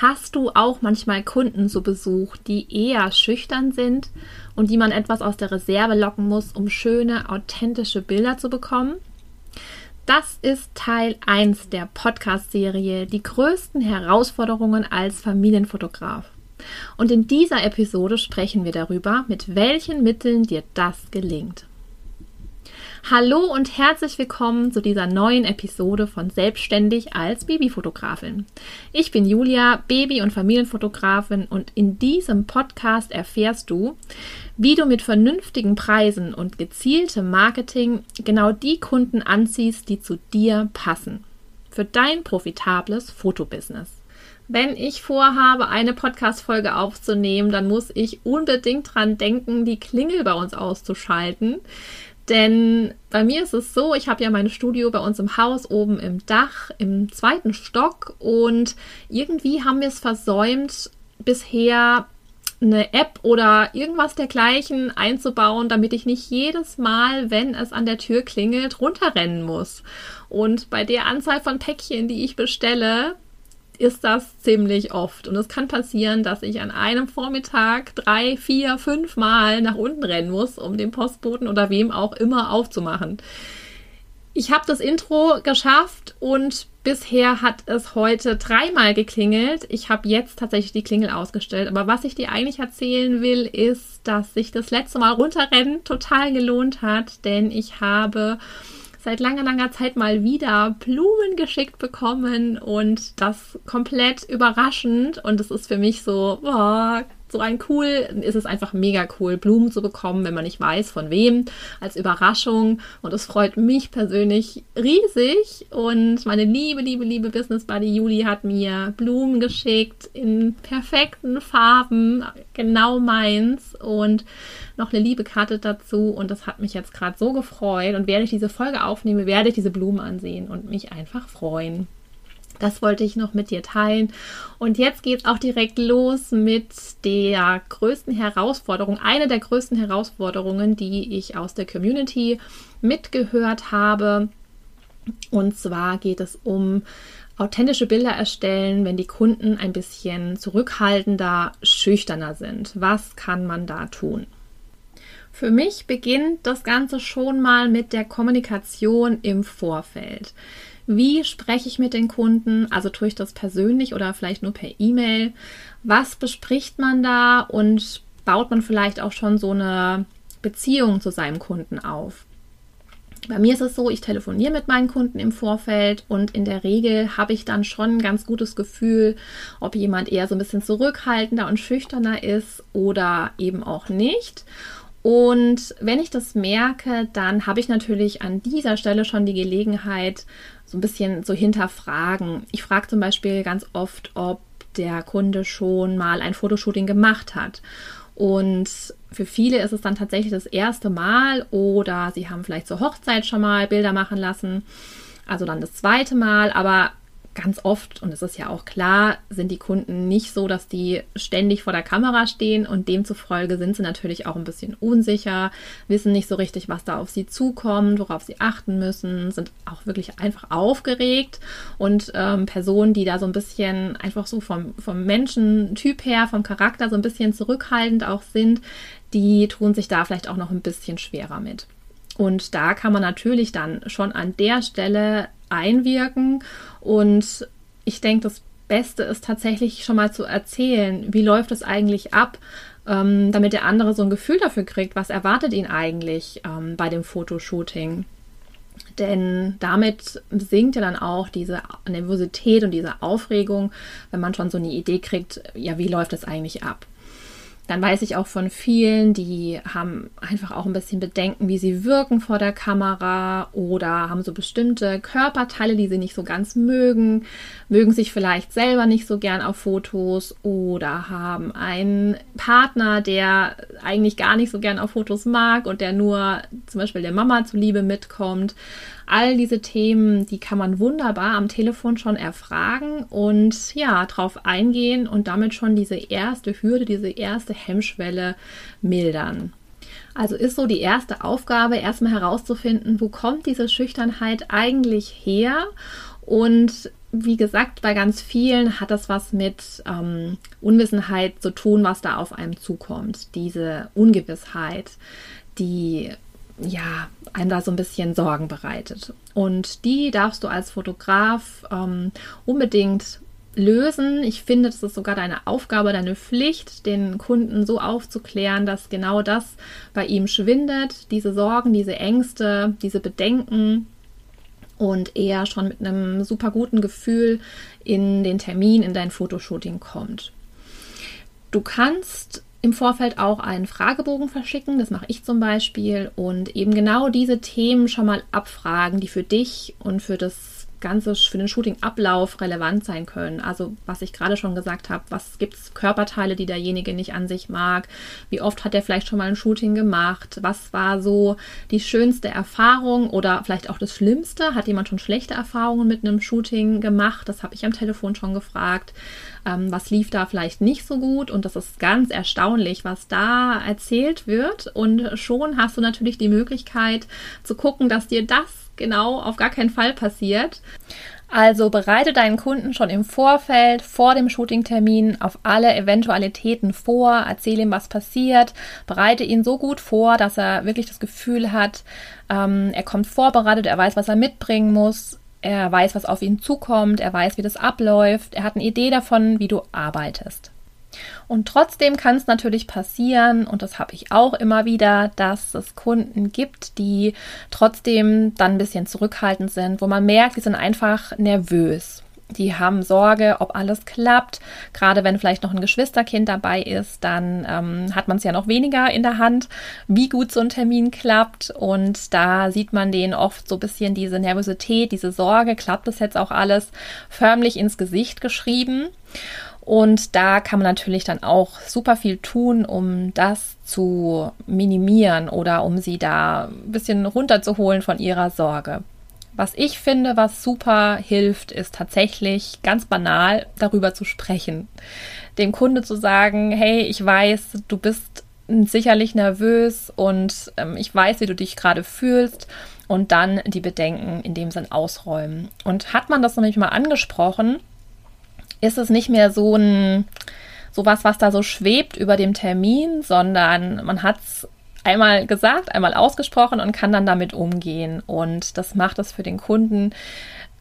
Hast du auch manchmal Kunden zu Besuch, die eher schüchtern sind und die man etwas aus der Reserve locken muss, um schöne, authentische Bilder zu bekommen? Das ist Teil 1 der Podcast-Serie Die größten Herausforderungen als Familienfotograf. Und in dieser Episode sprechen wir darüber, mit welchen Mitteln dir das gelingt. Hallo und herzlich willkommen zu dieser neuen Episode von Selbstständig als Babyfotografin. Ich bin Julia, Baby- und Familienfotografin und in diesem Podcast erfährst du, wie du mit vernünftigen Preisen und gezieltem Marketing genau die Kunden anziehst, die zu dir passen. Für dein profitables Fotobusiness. Wenn ich vorhabe, eine Podcast-Folge aufzunehmen, dann muss ich unbedingt dran denken, die Klingel bei uns auszuschalten. Denn bei mir ist es so, ich habe ja mein Studio bei uns im Haus oben im Dach, im zweiten Stock und irgendwie haben wir es versäumt, bisher eine App oder irgendwas dergleichen einzubauen, damit ich nicht jedes Mal, wenn es an der Tür klingelt, runterrennen muss. Und bei der Anzahl von Päckchen, die ich bestelle, ist das ziemlich oft. Und es kann passieren, dass ich an einem Vormittag drei, vier, fünf Mal nach unten rennen muss, um den Postboten oder wem auch immer aufzumachen. Ich habe das Intro geschafft und bisher hat es heute dreimal geklingelt. Ich habe jetzt tatsächlich die Klingel ausgestellt. Aber was ich dir eigentlich erzählen will, ist, dass sich das letzte Mal runterrennen total gelohnt hat, denn ich habe seit langer, langer Zeit mal wieder Blumen geschickt bekommen und das komplett überraschend. Und es ist für mich so, boah, so ein cool, ist es einfach mega cool, Blumen zu bekommen, wenn man nicht weiß, von wem, als Überraschung. Und es freut mich persönlich riesig. Und meine liebe, liebe, liebe Business Buddy Juli hat mir Blumen geschickt in perfekten Farben, genau meins. Und noch eine liebe Karte dazu. Und das hat mich jetzt gerade so gefreut. Und während ich diese Folge aufnehme, werde ich diese Blumen ansehen und mich einfach freuen. Das wollte ich noch mit dir teilen. Und jetzt geht es auch direkt los mit der größten Herausforderung, eine der größten Herausforderungen, die ich aus der Community mitgehört habe. Und zwar geht es um authentische Bilder erstellen, wenn die Kunden ein bisschen zurückhaltender, schüchterner sind. Was kann man da tun? Für mich beginnt das Ganze schon mal mit der Kommunikation im Vorfeld. Wie spreche ich mit den Kunden? Also tue ich das persönlich oder vielleicht nur per E-Mail? Was bespricht man da und baut man vielleicht auch schon so eine Beziehung zu seinem Kunden auf? Bei mir ist es so, ich telefoniere mit meinen Kunden im Vorfeld und in der Regel habe ich dann schon ein ganz gutes Gefühl, ob jemand eher so ein bisschen zurückhaltender und schüchterner ist oder eben auch nicht. Und wenn ich das merke, dann habe ich natürlich an dieser Stelle schon die Gelegenheit, so ein bisschen zu hinterfragen. Ich frage zum Beispiel ganz oft, ob der Kunde schon mal ein Fotoshooting gemacht hat. Und für viele ist es dann tatsächlich das erste Mal oder sie haben vielleicht zur Hochzeit schon mal Bilder machen lassen. Also dann das zweite Mal, aber ganz oft, und es ist ja auch klar, sind die Kunden nicht so, dass die ständig vor der Kamera stehen und demzufolge sind sie natürlich auch ein bisschen unsicher, wissen nicht so richtig, was da auf sie zukommt, worauf sie achten müssen, sind auch wirklich einfach aufgeregt und ähm, Personen, die da so ein bisschen einfach so vom, vom Menschentyp her, vom Charakter so ein bisschen zurückhaltend auch sind, die tun sich da vielleicht auch noch ein bisschen schwerer mit. Und da kann man natürlich dann schon an der Stelle einwirken. Und ich denke, das Beste ist tatsächlich schon mal zu erzählen, wie läuft es eigentlich ab, ähm, damit der andere so ein Gefühl dafür kriegt, was erwartet ihn eigentlich ähm, bei dem Fotoshooting. Denn damit sinkt ja dann auch diese Nervosität und diese Aufregung, wenn man schon so eine Idee kriegt, ja, wie läuft es eigentlich ab? Dann weiß ich auch von vielen, die haben einfach auch ein bisschen Bedenken, wie sie wirken vor der Kamera oder haben so bestimmte Körperteile, die sie nicht so ganz mögen, mögen sich vielleicht selber nicht so gern auf Fotos oder haben einen Partner, der eigentlich gar nicht so gern auf Fotos mag und der nur zum Beispiel der Mama zuliebe mitkommt. All diese Themen, die kann man wunderbar am Telefon schon erfragen und ja, drauf eingehen und damit schon diese erste Hürde, diese erste Hemmschwelle mildern. Also ist so die erste Aufgabe, erstmal herauszufinden, wo kommt diese Schüchternheit eigentlich her und wie gesagt, bei ganz vielen hat das was mit ähm, Unwissenheit zu tun, was da auf einem zukommt. Diese Ungewissheit, die ja einem da so ein bisschen Sorgen bereitet. Und die darfst du als Fotograf ähm, unbedingt lösen. Ich finde, es ist sogar deine Aufgabe, deine Pflicht, den Kunden so aufzuklären, dass genau das bei ihm schwindet, diese Sorgen, diese Ängste, diese Bedenken und er schon mit einem super guten Gefühl in den Termin, in dein Fotoshooting kommt. Du kannst im Vorfeld auch einen Fragebogen verschicken, das mache ich zum Beispiel, und eben genau diese Themen schon mal abfragen, die für dich und für das Ganze für den Shooting-Ablauf relevant sein können. Also was ich gerade schon gesagt habe, was gibt es Körperteile, die derjenige nicht an sich mag? Wie oft hat er vielleicht schon mal ein Shooting gemacht? Was war so die schönste Erfahrung oder vielleicht auch das Schlimmste? Hat jemand schon schlechte Erfahrungen mit einem Shooting gemacht? Das habe ich am Telefon schon gefragt. Ähm, was lief da vielleicht nicht so gut? Und das ist ganz erstaunlich, was da erzählt wird. Und schon hast du natürlich die Möglichkeit zu gucken, dass dir das genau auf gar keinen Fall passiert. Also bereite deinen Kunden schon im Vorfeld, vor dem Shootingtermin auf alle Eventualitäten vor, erzähle ihm, was passiert, bereite ihn so gut vor, dass er wirklich das Gefühl hat, ähm, er kommt vorbereitet, er weiß, was er mitbringen muss, er weiß, was auf ihn zukommt, er weiß, wie das abläuft, er hat eine Idee davon, wie du arbeitest. Und trotzdem kann es natürlich passieren, und das habe ich auch immer wieder, dass es Kunden gibt, die trotzdem dann ein bisschen zurückhaltend sind, wo man merkt, die sind einfach nervös. Die haben Sorge, ob alles klappt. Gerade wenn vielleicht noch ein Geschwisterkind dabei ist, dann ähm, hat man es ja noch weniger in der Hand, wie gut so ein Termin klappt. Und da sieht man denen oft so ein bisschen diese Nervosität, diese Sorge, klappt das jetzt auch alles, förmlich ins Gesicht geschrieben. Und da kann man natürlich dann auch super viel tun, um das zu minimieren oder um sie da ein bisschen runterzuholen von ihrer Sorge. Was ich finde, was super hilft, ist tatsächlich ganz banal darüber zu sprechen. Dem Kunde zu sagen, hey, ich weiß, du bist sicherlich nervös und ähm, ich weiß, wie du dich gerade fühlst und dann die Bedenken in dem Sinn ausräumen. Und hat man das nämlich mal angesprochen, ist es nicht mehr so ein sowas, was da so schwebt über dem Termin, sondern man hat es einmal gesagt, einmal ausgesprochen und kann dann damit umgehen. Und das macht es für den Kunden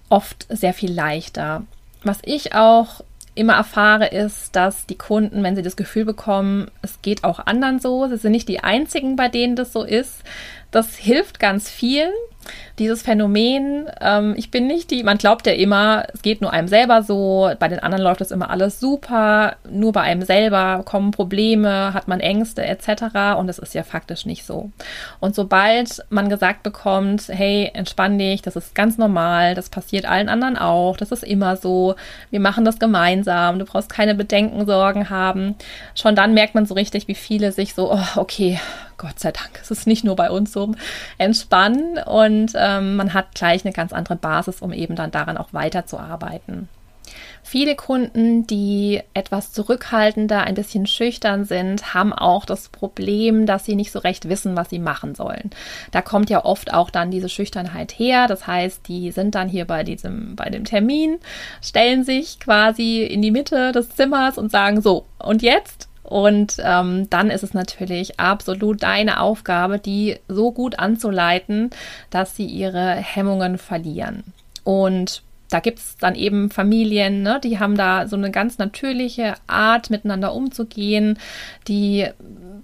oft sehr viel leichter. Was ich auch immer erfahre, ist, dass die Kunden, wenn sie das Gefühl bekommen, es geht auch anderen so, sie sind nicht die einzigen, bei denen das so ist. Das hilft ganz vielen dieses Phänomen, ähm, ich bin nicht die, man glaubt ja immer, es geht nur einem selber so, bei den anderen läuft das immer alles super, nur bei einem selber kommen Probleme, hat man Ängste etc. Und das ist ja faktisch nicht so. Und sobald man gesagt bekommt, hey, entspann dich, das ist ganz normal, das passiert allen anderen auch, das ist immer so, wir machen das gemeinsam, du brauchst keine Bedenken, Sorgen haben, schon dann merkt man so richtig, wie viele sich so, oh, okay, Gott sei Dank, es ist nicht nur bei uns so, entspannen und ähm, man hat gleich eine ganz andere Basis, um eben dann daran auch weiterzuarbeiten. Viele Kunden, die etwas zurückhaltender, ein bisschen schüchtern sind, haben auch das Problem, dass sie nicht so recht wissen, was sie machen sollen. Da kommt ja oft auch dann diese Schüchternheit her. Das heißt, die sind dann hier bei diesem, bei dem Termin, stellen sich quasi in die Mitte des Zimmers und sagen so, und jetzt? Und ähm, dann ist es natürlich absolut deine Aufgabe, die so gut anzuleiten, dass sie ihre Hemmungen verlieren. Und da gibt es dann eben Familien, ne, die haben da so eine ganz natürliche Art, miteinander umzugehen, die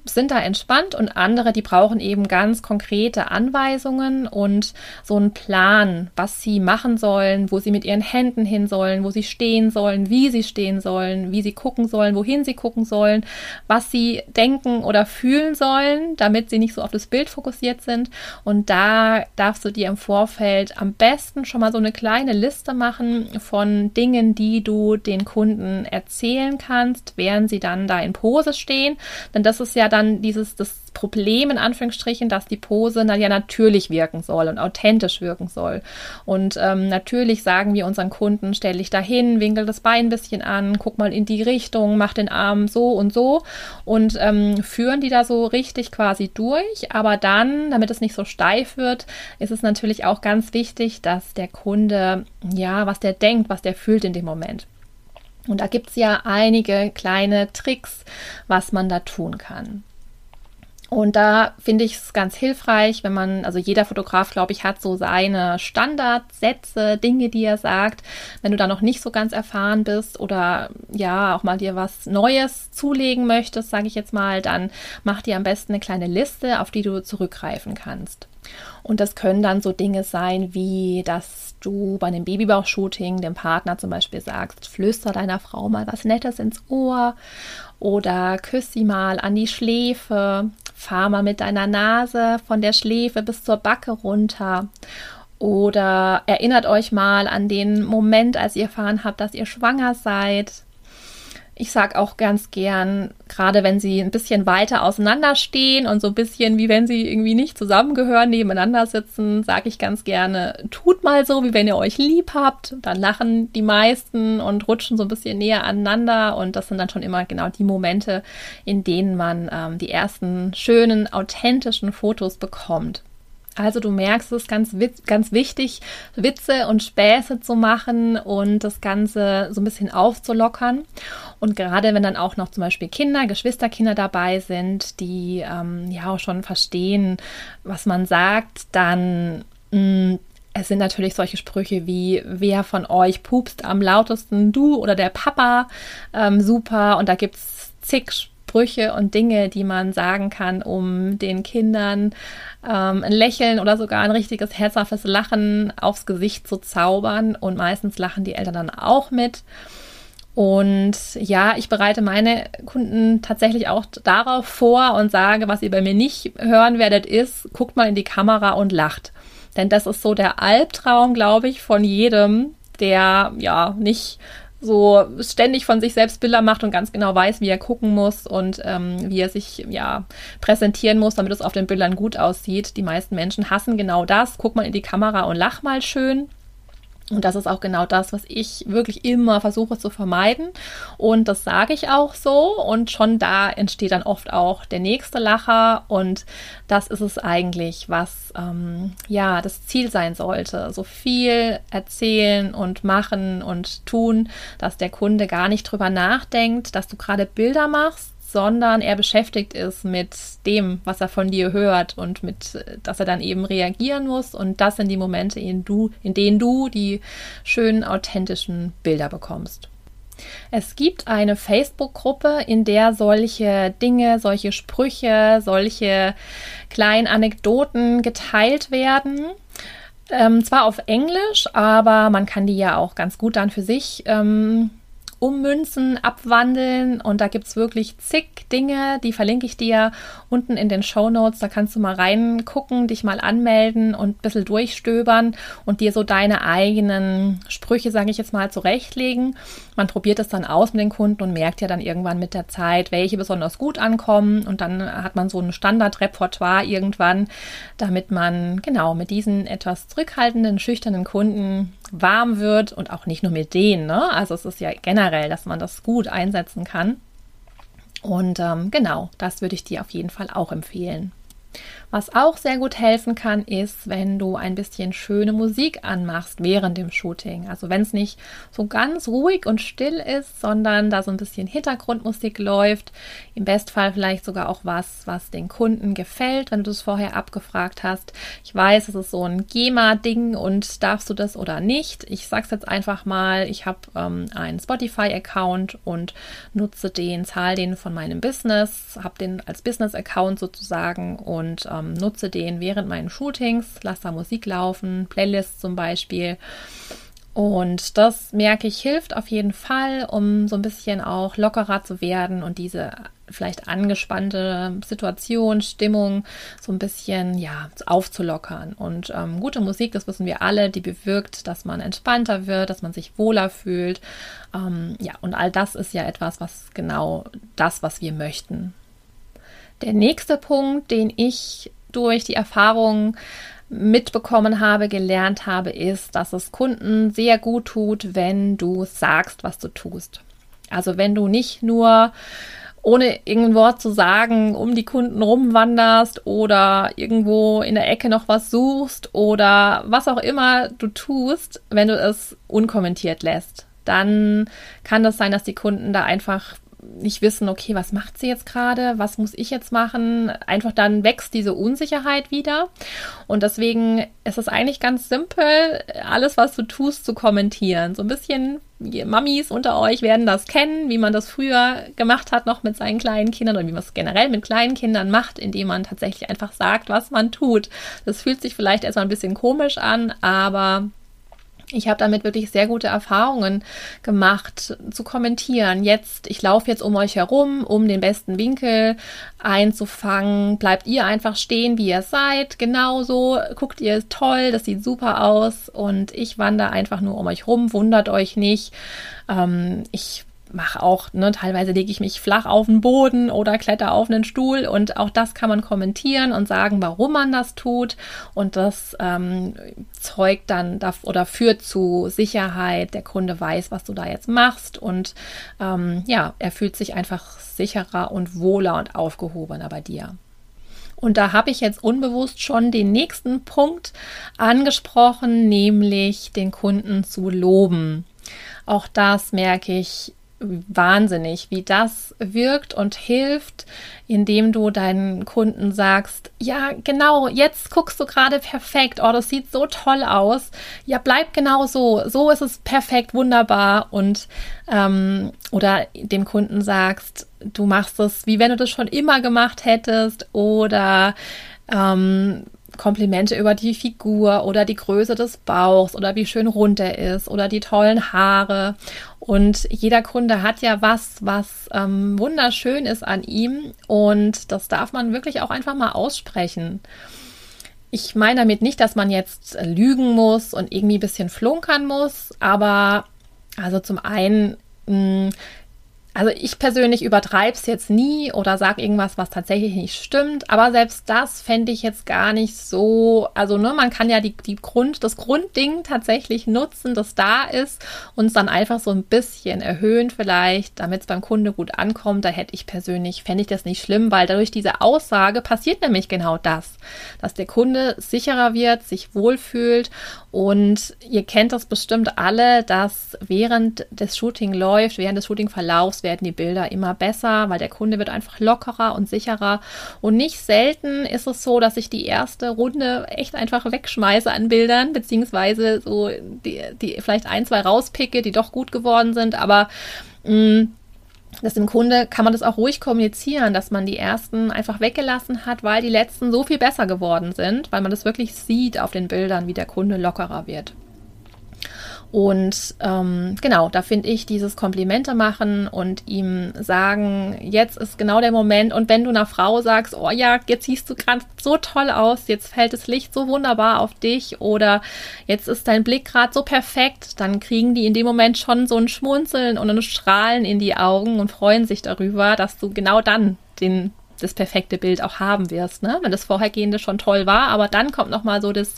sind da entspannt und andere, die brauchen eben ganz konkrete Anweisungen und so einen Plan, was sie machen sollen, wo sie mit ihren Händen hin sollen, wo sie stehen sollen, wie sie stehen sollen, wie sie gucken sollen, wohin sie gucken sollen, was sie denken oder fühlen sollen, damit sie nicht so auf das Bild fokussiert sind. Und da darfst du dir im Vorfeld am besten schon mal so eine kleine Liste machen von Dingen, die du den Kunden erzählen kannst, während sie dann da in Pose stehen. Denn das ist ja dann dieses das Problem in Anführungsstrichen, dass die Pose dann ja natürlich wirken soll und authentisch wirken soll. Und ähm, natürlich sagen wir unseren Kunden, stell dich dahin, winkel das Bein ein bisschen an, guck mal in die Richtung, mach den Arm so und so und ähm, führen die da so richtig quasi durch. Aber dann, damit es nicht so steif wird, ist es natürlich auch ganz wichtig, dass der Kunde, ja, was der denkt, was der fühlt in dem Moment. Und da gibt es ja einige kleine Tricks, was man da tun kann. Und da finde ich es ganz hilfreich, wenn man, also jeder Fotograf, glaube ich, hat so seine Standardsätze, Dinge, die er sagt. Wenn du da noch nicht so ganz erfahren bist oder ja, auch mal dir was Neues zulegen möchtest, sage ich jetzt mal, dann mach dir am besten eine kleine Liste, auf die du zurückgreifen kannst. Und das können dann so Dinge sein, wie dass du bei einem Babybauch-Shooting dem Partner zum Beispiel sagst, flüster deiner Frau mal was Nettes ins Ohr oder küss sie mal an die Schläfe, fahr mal mit deiner Nase von der Schläfe bis zur Backe runter. Oder erinnert euch mal an den Moment, als ihr erfahren habt, dass ihr schwanger seid. Ich sage auch ganz gern, gerade wenn sie ein bisschen weiter auseinanderstehen und so ein bisschen wie wenn sie irgendwie nicht zusammengehören, nebeneinander sitzen, sage ich ganz gerne, tut mal so, wie wenn ihr euch lieb habt. Dann lachen die meisten und rutschen so ein bisschen näher aneinander und das sind dann schon immer genau die Momente, in denen man ähm, die ersten schönen, authentischen Fotos bekommt. Also du merkst es ganz, ganz wichtig, Witze und Späße zu machen und das Ganze so ein bisschen aufzulockern. Und gerade wenn dann auch noch zum Beispiel Kinder, Geschwisterkinder dabei sind, die ähm, ja auch schon verstehen, was man sagt, dann mh, mm, es sind natürlich solche Sprüche wie, wer von euch pupst am lautesten, du oder der Papa, ähm, super. Und da gibt es zig Sprüche und Dinge, die man sagen kann, um den Kindern ähm, ein Lächeln oder sogar ein richtiges herzhaftes Lachen aufs Gesicht zu zaubern. Und meistens lachen die Eltern dann auch mit. Und ja, ich bereite meine Kunden tatsächlich auch darauf vor und sage, was ihr bei mir nicht hören werdet, ist, guckt mal in die Kamera und lacht. Denn das ist so der Albtraum, glaube ich, von jedem, der ja nicht so ständig von sich selbst Bilder macht und ganz genau weiß, wie er gucken muss und ähm, wie er sich ja präsentieren muss, damit es auf den Bildern gut aussieht. Die meisten Menschen hassen genau das. Guck mal in die Kamera und lach mal schön. Und das ist auch genau das, was ich wirklich immer versuche zu vermeiden. Und das sage ich auch so. Und schon da entsteht dann oft auch der nächste Lacher. Und das ist es eigentlich, was ähm, ja das Ziel sein sollte. So viel erzählen und machen und tun, dass der Kunde gar nicht drüber nachdenkt, dass du gerade Bilder machst sondern er beschäftigt ist mit dem, was er von dir hört und mit, dass er dann eben reagieren muss. Und das sind die Momente, in, du, in denen du die schönen, authentischen Bilder bekommst. Es gibt eine Facebook-Gruppe, in der solche Dinge, solche Sprüche, solche kleinen Anekdoten geteilt werden. Ähm, zwar auf Englisch, aber man kann die ja auch ganz gut dann für sich ähm, ummünzen, abwandeln und da gibt es wirklich zig Dinge, die verlinke ich dir unten in den Show Notes. Da kannst du mal reingucken, dich mal anmelden und ein bisschen durchstöbern und dir so deine eigenen Sprüche, sage ich jetzt mal, zurechtlegen. Man probiert es dann aus mit den Kunden und merkt ja dann irgendwann mit der Zeit, welche besonders gut ankommen und dann hat man so ein Standardrepertoire irgendwann, damit man genau mit diesen etwas zurückhaltenden, schüchternen Kunden warm wird und auch nicht nur mit denen. Ne? Also es ist ja generell, dass man das gut einsetzen kann. Und ähm, genau, das würde ich dir auf jeden Fall auch empfehlen. Was auch sehr gut helfen kann, ist, wenn du ein bisschen schöne Musik anmachst während dem Shooting. Also wenn es nicht so ganz ruhig und still ist, sondern da so ein bisschen Hintergrundmusik läuft. Im Bestfall vielleicht sogar auch was, was den Kunden gefällt, wenn du es vorher abgefragt hast. Ich weiß, es ist so ein GEMA-Ding und darfst du das oder nicht. Ich sag's jetzt einfach mal, ich habe ähm, einen Spotify-Account und nutze den, zahle den von meinem Business, habe den als Business-Account sozusagen und ähm, nutze den während meinen Shootings, lasse da Musik laufen, Playlists zum Beispiel. Und das merke ich, hilft auf jeden Fall, um so ein bisschen auch lockerer zu werden und diese vielleicht angespannte Situation, Stimmung so ein bisschen ja aufzulockern. Und ähm, gute Musik, das wissen wir alle, die bewirkt, dass man entspannter wird, dass man sich wohler fühlt. Ähm, ja, und all das ist ja etwas, was genau das, was wir möchten. Der nächste Punkt, den ich durch die Erfahrung mitbekommen habe, gelernt habe, ist, dass es Kunden sehr gut tut, wenn du sagst, was du tust. Also wenn du nicht nur ohne irgendein Wort zu sagen, um die Kunden rumwanderst oder irgendwo in der Ecke noch was suchst oder was auch immer du tust, wenn du es unkommentiert lässt, dann kann das sein, dass die Kunden da einfach nicht wissen, okay, was macht sie jetzt gerade, was muss ich jetzt machen, einfach dann wächst diese Unsicherheit wieder. Und deswegen ist es eigentlich ganz simpel, alles, was du tust, zu kommentieren. So ein bisschen, Mamis unter euch werden das kennen, wie man das früher gemacht hat, noch mit seinen kleinen Kindern oder wie man es generell mit kleinen Kindern macht, indem man tatsächlich einfach sagt, was man tut. Das fühlt sich vielleicht erstmal ein bisschen komisch an, aber ich habe damit wirklich sehr gute Erfahrungen gemacht zu kommentieren. Jetzt, ich laufe jetzt um euch herum, um den besten Winkel einzufangen. Bleibt ihr einfach stehen, wie ihr seid. Genauso guckt ihr toll, das sieht super aus. Und ich wandere einfach nur um euch rum. Wundert euch nicht. Ähm, ich mache auch, ne, teilweise lege ich mich flach auf den Boden oder kletter auf einen Stuhl und auch das kann man kommentieren und sagen, warum man das tut und das ähm, zeugt dann oder führt zu Sicherheit. Der Kunde weiß, was du da jetzt machst und ähm, ja, er fühlt sich einfach sicherer und wohler und aufgehobener bei dir. Und da habe ich jetzt unbewusst schon den nächsten Punkt angesprochen, nämlich den Kunden zu loben. Auch das merke ich wahnsinnig, wie das wirkt und hilft, indem du deinen Kunden sagst, ja, genau, jetzt guckst du gerade perfekt, oh, das sieht so toll aus. Ja, bleib genau so, so ist es perfekt, wunderbar. Und ähm, oder dem Kunden sagst, du machst es, wie wenn du das schon immer gemacht hättest, oder ähm, Komplimente über die Figur oder die Größe des Bauchs oder wie schön rund er ist oder die tollen Haare. Und jeder Kunde hat ja was, was ähm, wunderschön ist an ihm und das darf man wirklich auch einfach mal aussprechen. Ich meine damit nicht, dass man jetzt lügen muss und irgendwie ein bisschen flunkern muss, aber also zum einen mh, also ich persönlich übertreibe es jetzt nie oder sage irgendwas, was tatsächlich nicht stimmt. Aber selbst das fände ich jetzt gar nicht so. Also ne, man kann ja die, die Grund, das Grundding tatsächlich nutzen, das da ist und es dann einfach so ein bisschen erhöhen vielleicht, damit es beim Kunde gut ankommt. Da hätte ich persönlich, fände ich das nicht schlimm, weil dadurch diese Aussage passiert nämlich genau das, dass der Kunde sicherer wird, sich wohlfühlt und ihr kennt das bestimmt alle, dass während des Shooting läuft, während des Shooting-Verlaufs werden die Bilder immer besser, weil der Kunde wird einfach lockerer und sicherer. Und nicht selten ist es so, dass ich die erste Runde echt einfach wegschmeiße an Bildern, beziehungsweise so die, die vielleicht ein, zwei rauspicke, die doch gut geworden sind, aber mh, mm, dass im Kunde kann man das auch ruhig kommunizieren, dass man die ersten einfach weggelassen hat, weil die letzten so viel besser geworden sind, weil man das wirklich sieht auf den Bildern, wie der Kunde lockerer wird. Und ähm, genau, da finde ich dieses Komplimente machen und ihm sagen, jetzt ist genau der Moment. Und wenn du einer Frau sagst, oh ja, jetzt siehst du gerade so toll aus, jetzt fällt das Licht so wunderbar auf dich oder jetzt ist dein Blick gerade so perfekt, dann kriegen die in dem Moment schon so ein Schmunzeln und ein Strahlen in die Augen und freuen sich darüber, dass du genau dann den das perfekte Bild auch haben wirst, ne? Wenn das vorhergehende schon toll war, aber dann kommt noch mal so das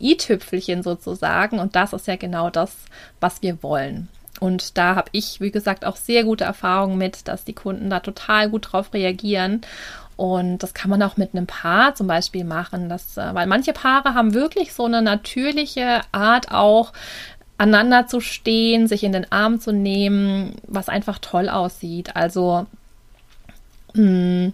i-Tüpfelchen sozusagen. Und das ist ja genau das, was wir wollen. Und da habe ich, wie gesagt, auch sehr gute Erfahrungen mit, dass die Kunden da total gut drauf reagieren. Und das kann man auch mit einem Paar zum Beispiel machen, dass, äh, weil manche Paare haben wirklich so eine natürliche Art auch aneinander zu stehen, sich in den Arm zu nehmen, was einfach toll aussieht. Also mh, hm,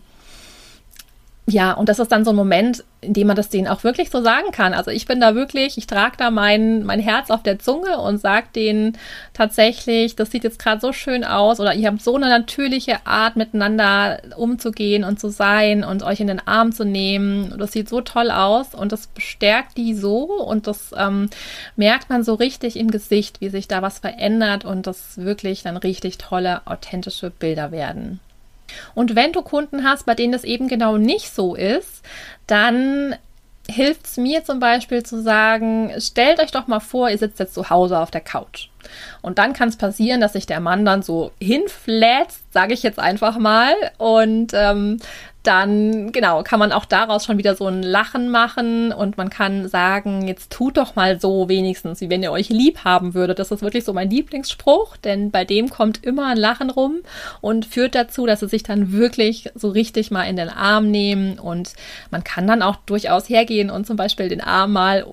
ja, und das ist dann so ein Moment, in dem man das denen auch wirklich so sagen kann. Also ich bin da wirklich, ich trage da mein, mein Herz auf der Zunge und sage denen tatsächlich, das sieht jetzt gerade so schön aus oder ihr habt so eine natürliche Art miteinander umzugehen und zu sein und euch in den Arm zu nehmen. Das sieht so toll aus und das bestärkt die so und das ähm, merkt man so richtig im Gesicht, wie sich da was verändert und das wirklich dann richtig tolle, authentische Bilder werden. Und wenn du Kunden hast, bei denen das eben genau nicht so ist, dann hilft es mir zum Beispiel zu sagen, stellt euch doch mal vor, ihr sitzt jetzt zu Hause auf der Couch. Und dann kann es passieren, dass sich der Mann dann so hinflätzt, sage ich jetzt einfach mal, und ähm, dann genau kann man auch daraus schon wieder so ein Lachen machen. Und man kann sagen, jetzt tut doch mal so wenigstens, wie wenn ihr euch lieb haben würdet. Das ist wirklich so mein Lieblingsspruch, denn bei dem kommt immer ein Lachen rum und führt dazu, dass sie sich dann wirklich so richtig mal in den Arm nehmen. Und man kann dann auch durchaus hergehen und zum Beispiel den Arm mal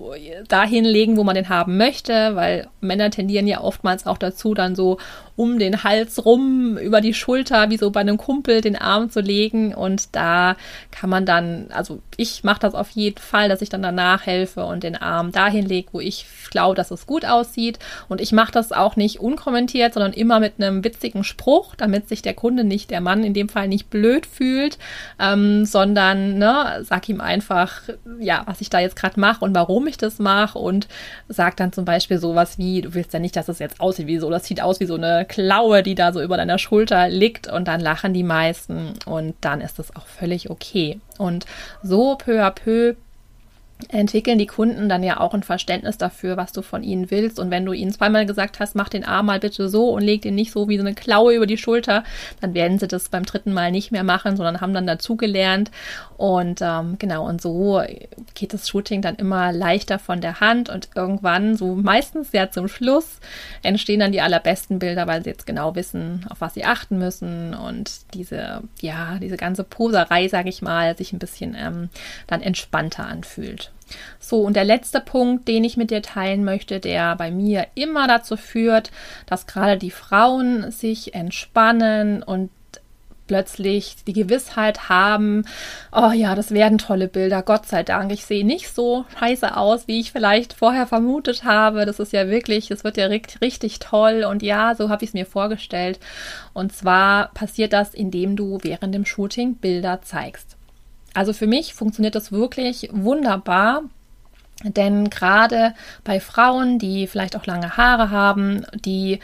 dahin legen, wo man den haben möchte, weil Männer tendieren ja oftmals auch dazu, dann so um den Hals rum, über die Schulter, wie so bei einem Kumpel, den Arm zu legen. Und da kann man dann, also ich mache das auf jeden Fall, dass ich dann danach helfe und den Arm dahin lege, wo ich glaube, dass es gut aussieht. Und ich mache das auch nicht unkommentiert, sondern immer mit einem witzigen Spruch, damit sich der Kunde nicht, der Mann in dem Fall nicht blöd fühlt, ähm, sondern ne, sag ihm einfach, ja, was ich da jetzt gerade mache und warum ich das mache und sag dann zum Beispiel sowas wie, du willst ja nicht, dass es jetzt aussieht wie so, das sieht aus wie so eine Klaue, die da so über deiner Schulter liegt und dann lachen die meisten und dann ist das auch völlig okay. Und so peu à peu entwickeln die Kunden dann ja auch ein Verständnis dafür, was du von ihnen willst. Und wenn du ihnen zweimal gesagt hast, mach den Arm mal bitte so und leg den nicht so wie so eine Klaue über die Schulter, dann werden sie das beim dritten Mal nicht mehr machen, sondern haben dann dazugelernt. Und ähm, genau, und so geht das Shooting dann immer leichter von der Hand und irgendwann, so meistens ja zum Schluss, entstehen dann die allerbesten Bilder, weil sie jetzt genau wissen, auf was sie achten müssen und diese, ja, diese ganze Poserei, sage ich mal, sich ein bisschen ähm, dann entspannter anfühlt. So, und der letzte Punkt, den ich mit dir teilen möchte, der bei mir immer dazu führt, dass gerade die Frauen sich entspannen und plötzlich die Gewissheit haben, oh ja, das werden tolle Bilder, Gott sei Dank. Ich sehe nicht so scheiße aus, wie ich vielleicht vorher vermutet habe. Das ist ja wirklich, es wird ja richtig toll und ja, so habe ich es mir vorgestellt. Und zwar passiert das, indem du während dem Shooting Bilder zeigst. Also für mich funktioniert das wirklich wunderbar. Denn gerade bei Frauen, die vielleicht auch lange Haare haben, die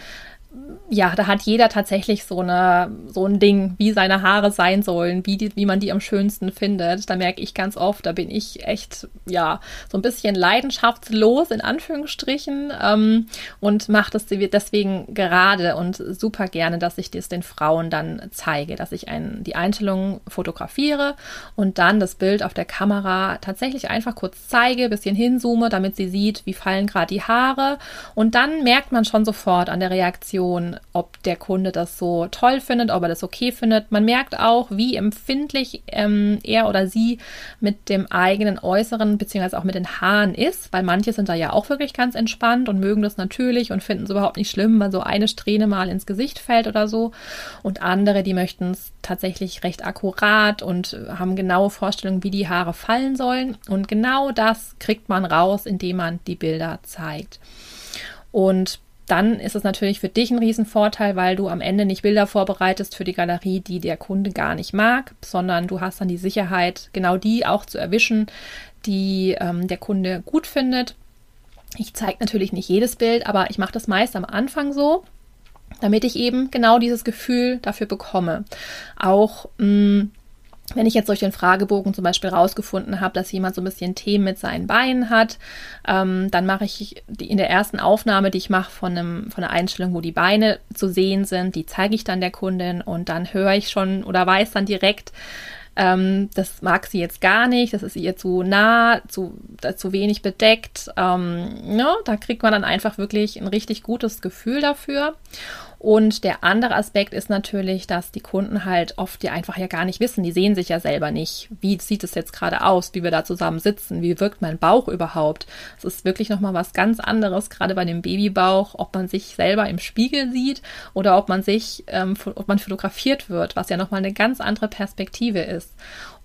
ja, da hat jeder tatsächlich so eine so ein Ding, wie seine Haare sein sollen, wie die, wie man die am schönsten findet. Da merke ich ganz oft, da bin ich echt ja so ein bisschen leidenschaftslos in Anführungsstrichen ähm, und mache das deswegen gerade und super gerne, dass ich das den Frauen dann zeige, dass ich ein, die Einstellungen fotografiere und dann das Bild auf der Kamera tatsächlich einfach kurz zeige, bisschen hinzoome, damit sie sieht, wie fallen gerade die Haare und dann merkt man schon sofort an der Reaktion Reaktion, ob der Kunde das so toll findet, ob er das okay findet. Man merkt auch, wie empfindlich ähm, er oder sie mit dem eigenen Äußeren beziehungsweise auch mit den Haaren ist, weil manche sind da ja auch wirklich ganz entspannt und mögen das natürlich und finden es überhaupt nicht schlimm, wenn so eine Strähne mal ins Gesicht fällt oder so. Und andere, die möchten es tatsächlich recht akkurat und haben genaue Vorstellungen, wie die Haare fallen sollen. Und genau das kriegt man raus, indem man die Bilder zeigt. Und dann ist es natürlich für dich ein Riesenvorteil, weil du am Ende nicht Bilder vorbereitest für die Galerie, die der Kunde gar nicht mag, sondern du hast dann die Sicherheit, genau die auch zu erwischen, die ähm, der Kunde gut findet. Ich zeige natürlich nicht jedes Bild, aber ich mache das meist am Anfang so, damit ich eben genau dieses Gefühl dafür bekomme. Auch mh, mm, wenn ich jetzt durch den Fragebogen zum Beispiel rausgefunden habe, dass jemand so ein bisschen Themen mit seinen Beinen hat, ähm, dann mache ich die, in der ersten Aufnahme, die ich mache von, einem, von einer Einstellung, wo die Beine zu sehen sind, die zeige ich dann der Kundin und dann höre ich schon oder weiß dann direkt, ähm, das mag sie jetzt gar nicht, das ist ihr zu nah, zu, zu wenig bedeckt. Ähm, ja, da kriegt man dann einfach wirklich ein richtig gutes Gefühl dafür. Und der andere Aspekt ist natürlich, dass die Kunden halt oft ja einfach ja gar nicht wissen, die sehen sich ja selber nicht. Wie sieht es jetzt gerade aus, wie wir da zusammen sitzen, wie wirkt mein Bauch überhaupt? Es ist wirklich nochmal was ganz anderes, gerade bei dem Babybauch, ob man sich selber im Spiegel sieht oder ob man sich, ähm, ob man fotografiert wird, was ja nochmal eine ganz andere Perspektive ist.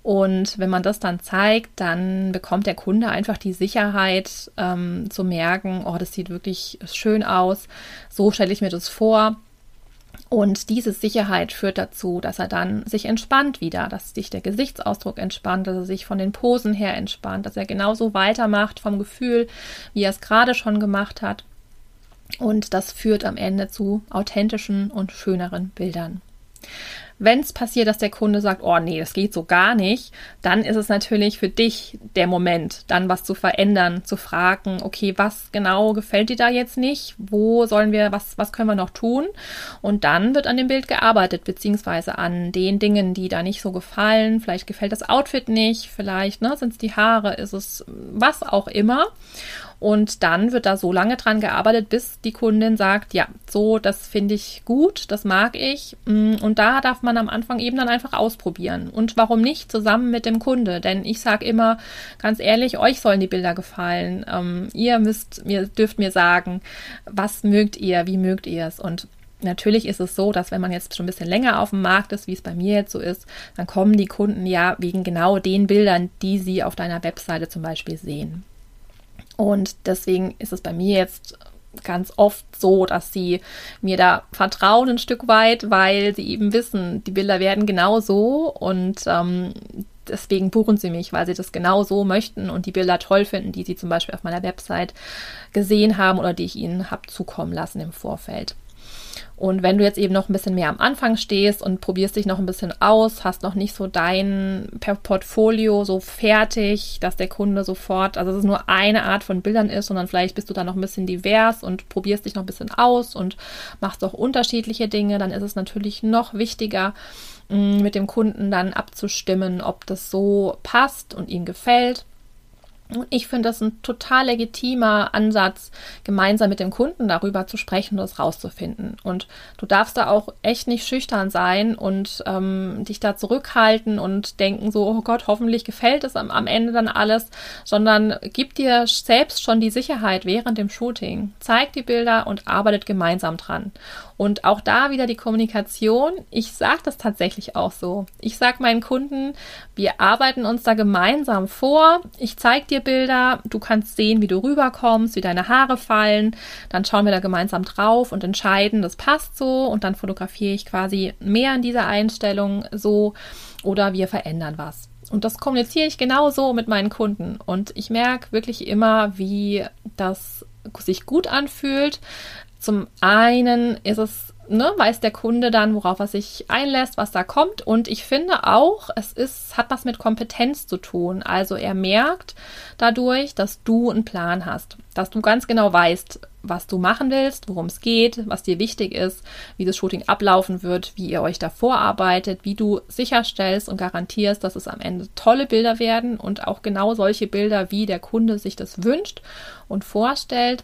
Und wenn man das dann zeigt, dann bekommt der Kunde einfach die Sicherheit ähm, zu merken, oh, das sieht wirklich schön aus. So stelle ich mir das vor. Und diese Sicherheit führt dazu, dass er dann sich entspannt wieder, dass sich der Gesichtsausdruck entspannt, dass er sich von den Posen her entspannt, dass er genauso weitermacht vom Gefühl, wie er es gerade schon gemacht hat. Und das führt am Ende zu authentischen und schöneren Bildern. Wenn es passiert, dass der Kunde sagt, oh nee, das geht so gar nicht, dann ist es natürlich für dich der Moment, dann was zu verändern, zu fragen, okay, was genau gefällt dir da jetzt nicht? Wo sollen wir, was, was können wir noch tun? Und dann wird an dem Bild gearbeitet, beziehungsweise an den Dingen, die da nicht so gefallen. Vielleicht gefällt das Outfit nicht, vielleicht ne, sind es die Haare, ist es was auch immer. Und dann wird da so lange dran gearbeitet, bis die Kundin sagt, ja, so, das finde ich gut, das mag ich. Mm, und da darf man am Anfang eben dann einfach ausprobieren. Und warum nicht zusammen mit dem Kunde? Denn ich sage immer, ganz ehrlich, euch sollen die Bilder gefallen. Ähm, ihr müsst mir, dürft mir sagen, was mögt ihr, wie mögt ihr es? Und Natürlich ist es so, dass wenn man jetzt schon ein bisschen länger auf dem Markt ist, wie es bei mir jetzt so ist, dann kommen die Kunden ja wegen genau den Bildern, die sie auf deiner Webseite zum Beispiel sehen. Und deswegen ist es bei mir jetzt ganz oft so, dass sie mir da vertrauen ein Stück weit, weil sie eben wissen, die Bilder werden genau so und ähm, deswegen buchen sie mich, weil sie das genau so möchten und die Bilder toll finden, die sie zum Beispiel auf meiner Website gesehen haben oder die ich ihnen habe zukommen lassen im Vorfeld. Und wenn du jetzt eben noch ein bisschen mehr am Anfang stehst und probierst dich noch ein bisschen aus, hast noch nicht so dein Portfolio so fertig, dass der Kunde sofort, also dass es nur eine Art von Bildern ist, sondern vielleicht bist du da noch ein bisschen divers und probierst dich noch ein bisschen aus und machst auch unterschiedliche Dinge, dann ist es natürlich noch wichtiger, mm, mit dem Kunden dann abzustimmen, ob das so passt und ihm gefällt. Ich finde das ein total legitimer Ansatz, gemeinsam mit dem Kunden darüber zu sprechen und das rauszufinden. Und du darfst da auch echt nicht schüchtern sein und ähm, dich da zurückhalten und denken so, oh Gott, hoffentlich gefällt es am, am Ende dann alles, sondern gib dir selbst schon die Sicherheit während dem Shooting. Zeig die Bilder und arbeitet gemeinsam dran. Und auch da wieder die Kommunikation. Ich sage das tatsächlich auch so. Ich sage meinen Kunden, wir arbeiten uns da gemeinsam vor. Ich zeige dir Bilder, du kannst sehen, wie du rüberkommst, wie deine Haare fallen. Dann schauen wir da gemeinsam drauf und entscheiden, das passt so. Und dann fotografiere ich quasi mehr in dieser Einstellung so oder wir verändern was. Und das kommuniziere ich genauso mit meinen Kunden. Und ich merke wirklich immer, wie das sich gut anfühlt, zum einen ist es, ne, weiß der Kunde dann, worauf er sich einlässt, was da kommt. Und ich finde auch, es ist, hat was mit Kompetenz zu tun. Also er merkt dadurch, dass du einen Plan hast, dass du ganz genau weißt, was du machen willst, worum es geht, was dir wichtig ist, wie das Shooting ablaufen wird, wie ihr euch da vorarbeitet, wie du sicherstellst und garantierst, dass es am Ende tolle Bilder werden und auch genau solche Bilder, wie der Kunde sich das wünscht und vorstellt.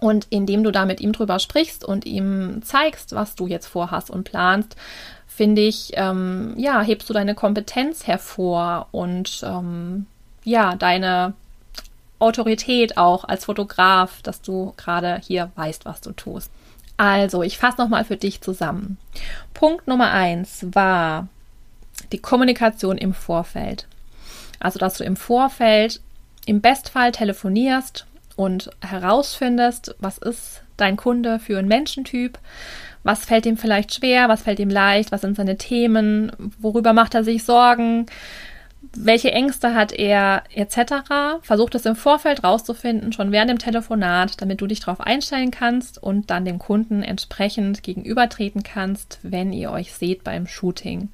Und indem du da mit ihm drüber sprichst und ihm zeigst, was du jetzt vorhast und planst, finde ich, ähm, ja, hebst du deine Kompetenz hervor und ähm, ja, deine Autorität auch als Fotograf, dass du gerade hier weißt, was du tust. Also, ich fasse nochmal für dich zusammen. Punkt Nummer eins war die Kommunikation im Vorfeld. Also, dass du im Vorfeld im Bestfall telefonierst und herausfindest, was ist dein Kunde für ein Menschentyp, was fällt ihm vielleicht schwer, was fällt ihm leicht, was sind seine Themen, worüber macht er sich Sorgen, welche Ängste hat er etc. Versuch das im Vorfeld rauszufinden, schon während dem Telefonat, damit du dich darauf einstellen kannst und dann dem Kunden entsprechend gegenübertreten kannst, wenn ihr euch seht beim Shooting.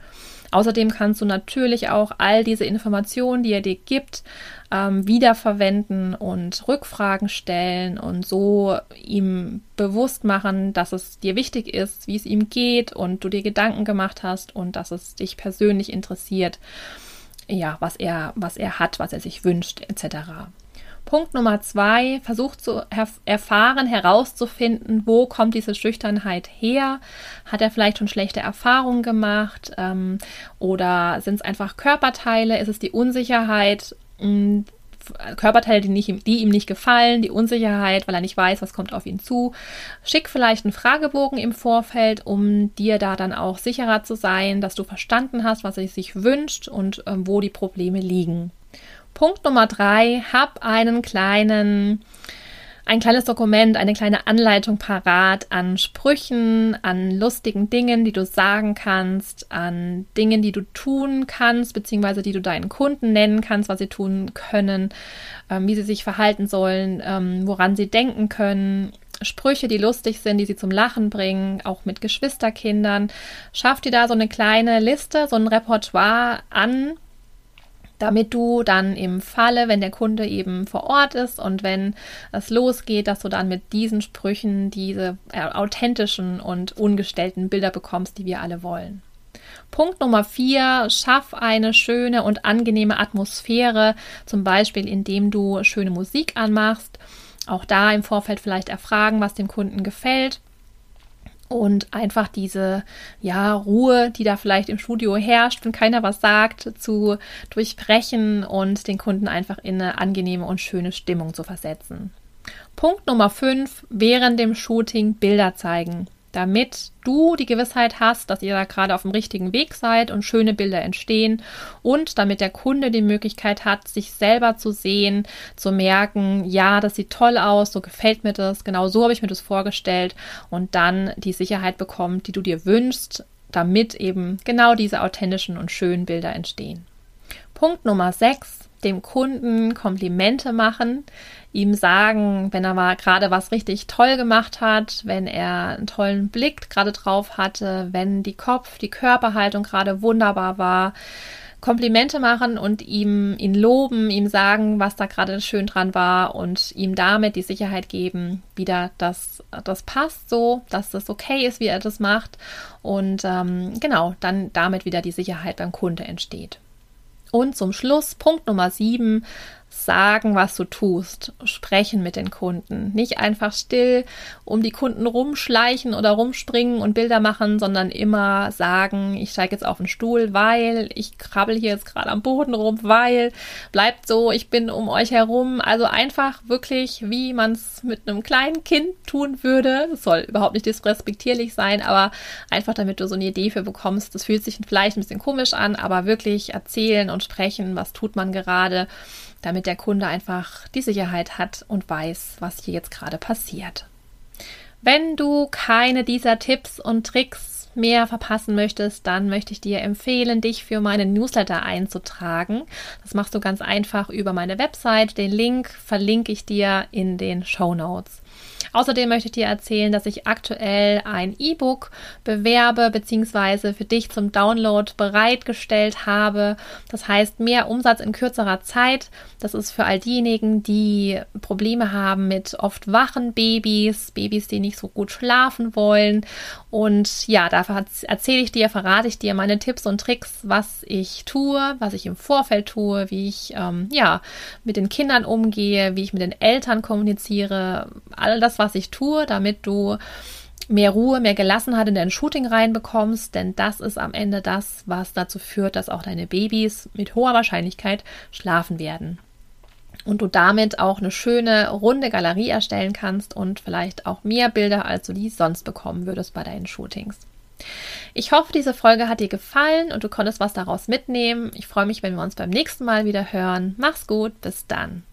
Außerdem kannst du natürlich auch all diese Informationen, die er dir gibt, ähm, wiederverwenden und Rückfragen stellen und so ihm bewusst machen, dass es dir wichtig ist, wie es ihm geht und du dir Gedanken gemacht hast und dass es dich persönlich interessiert, ja, was er, was er hat, was er sich wünscht, etc. Punkt Nummer zwei, versucht zu erfahren, herauszufinden, wo kommt diese Schüchternheit her? Hat er vielleicht schon schlechte Erfahrungen gemacht? Ähm, oder sind es einfach Körperteile? Ist es die Unsicherheit? Hm, Körperteile, die, nicht, die ihm nicht gefallen, die Unsicherheit, weil er nicht weiß, was kommt auf ihn zu. Schick vielleicht einen Fragebogen im Vorfeld, um dir da dann auch sicherer zu sein, dass du verstanden hast, was er sich wünscht und ähm, wo die Probleme liegen. Punkt Nummer drei, hab einen kleinen, ein kleines Dokument, eine kleine Anleitung parat an Sprüchen, an lustigen Dingen, die du sagen kannst, an Dingen, die du tun kannst, beziehungsweise die du deinen Kunden nennen kannst, was sie tun können, ähm, wie sie sich verhalten sollen, ähm, woran sie denken können, Sprüche, die lustig sind, die sie zum Lachen bringen, auch mit Geschwisterkindern. Schaff dir da so eine kleine Liste, so ein Repertoire an, damit du dann im Falle, wenn der Kunde eben vor Ort ist und wenn es losgeht, dass du dann mit diesen Sprüchen diese äh, authentischen und ungestellten Bilder bekommst, die wir alle wollen. Punkt Nummer vier, schaff eine schöne und angenehme Atmosphäre, zum Beispiel indem du schöne Musik anmachst. Auch da im Vorfeld vielleicht erfragen, was dem Kunden gefällt und einfach diese ja Ruhe, die da vielleicht im Studio herrscht und keiner was sagt, zu durchbrechen und den Kunden einfach in eine angenehme und schöne Stimmung zu versetzen. Punkt Nummer 5, während dem Shooting Bilder zeigen damit du die Gewissheit hast, dass ihr da gerade auf dem richtigen Weg seid und schöne Bilder entstehen und damit der Kunde die Möglichkeit hat, sich selber zu sehen, zu merken, ja, das sieht toll aus, so gefällt mir das, genau so habe ich mir das vorgestellt und dann die Sicherheit bekommt, die du dir wünschst, damit eben genau diese authentischen und schönen Bilder entstehen. Punkt Nummer 6, dem Kunden Komplimente machen ihm sagen, wenn er mal gerade was richtig toll gemacht hat, wenn er einen tollen Blick gerade drauf hatte, wenn die Kopf, die Körperhaltung gerade wunderbar war. Komplimente machen und ihm ihn loben, ihm sagen, was da gerade schön dran war und ihm damit die Sicherheit geben, wieder, dass das passt so, dass das okay ist, wie er das macht und ähm, genau, dann damit wieder die Sicherheit beim Kunde entsteht. Und zum Schluss, Punkt Nummer sieben, sagen, was du tust, sprechen mit den Kunden. Nicht einfach still um die Kunden rumschleichen oder rumspringen und Bilder machen, sondern immer sagen, ich steige jetzt auf den Stuhl, weil ich krabbel hier jetzt gerade am Boden rum, weil bleibt so, ich bin um euch herum. Also einfach wirklich, wie man es mit einem kleinen Kind tun würde. Das soll überhaupt nicht disrespektierlich sein, aber einfach damit du so eine Idee für bekommst. Das fühlt sich vielleicht ein bisschen komisch an, aber wirklich erzählen und sprechen, was tut man gerade damit der Kunde einfach die Sicherheit hat und weiß, was hier jetzt gerade passiert. Wenn du keine dieser Tipps und Tricks mehr verpassen möchtest, dann möchte ich dir empfehlen, dich für meinen Newsletter einzutragen. Das machst du ganz einfach über meine Website. Den Link verlinke ich dir in den Show Notes. Außerdem möchte ich dir erzählen, dass ich aktuell ein E-Book bewerbe bzw. für dich zum Download bereitgestellt habe. Das heißt, mehr Umsatz in kürzerer Zeit. Das ist für all diejenigen, die Probleme haben mit oft wachen Babys, Babys, die nicht so gut schlafen wollen. Und ja, dafür erzähle ich dir, verrate ich dir meine Tipps und Tricks, was ich tue, was ich im Vorfeld tue, wie ich ähm, ja mit den Kindern umgehe, wie ich mit den Eltern kommuniziere, all das, was ich tue, damit du mehr Ruhe, mehr Gelassenheit in dein Shooting reinbekommst, denn das ist am Ende das, was dazu führt, dass auch deine Babys mit hoher Wahrscheinlichkeit schlafen werden. Und du damit auch eine schöne runde Galerie erstellen kannst und vielleicht auch mehr Bilder, als du die sonst bekommen würdest bei deinen Shootings. Ich hoffe, diese Folge hat dir gefallen und du konntest was daraus mitnehmen. Ich freue mich, wenn wir uns beim nächsten Mal wieder hören. Mach's gut, bis dann.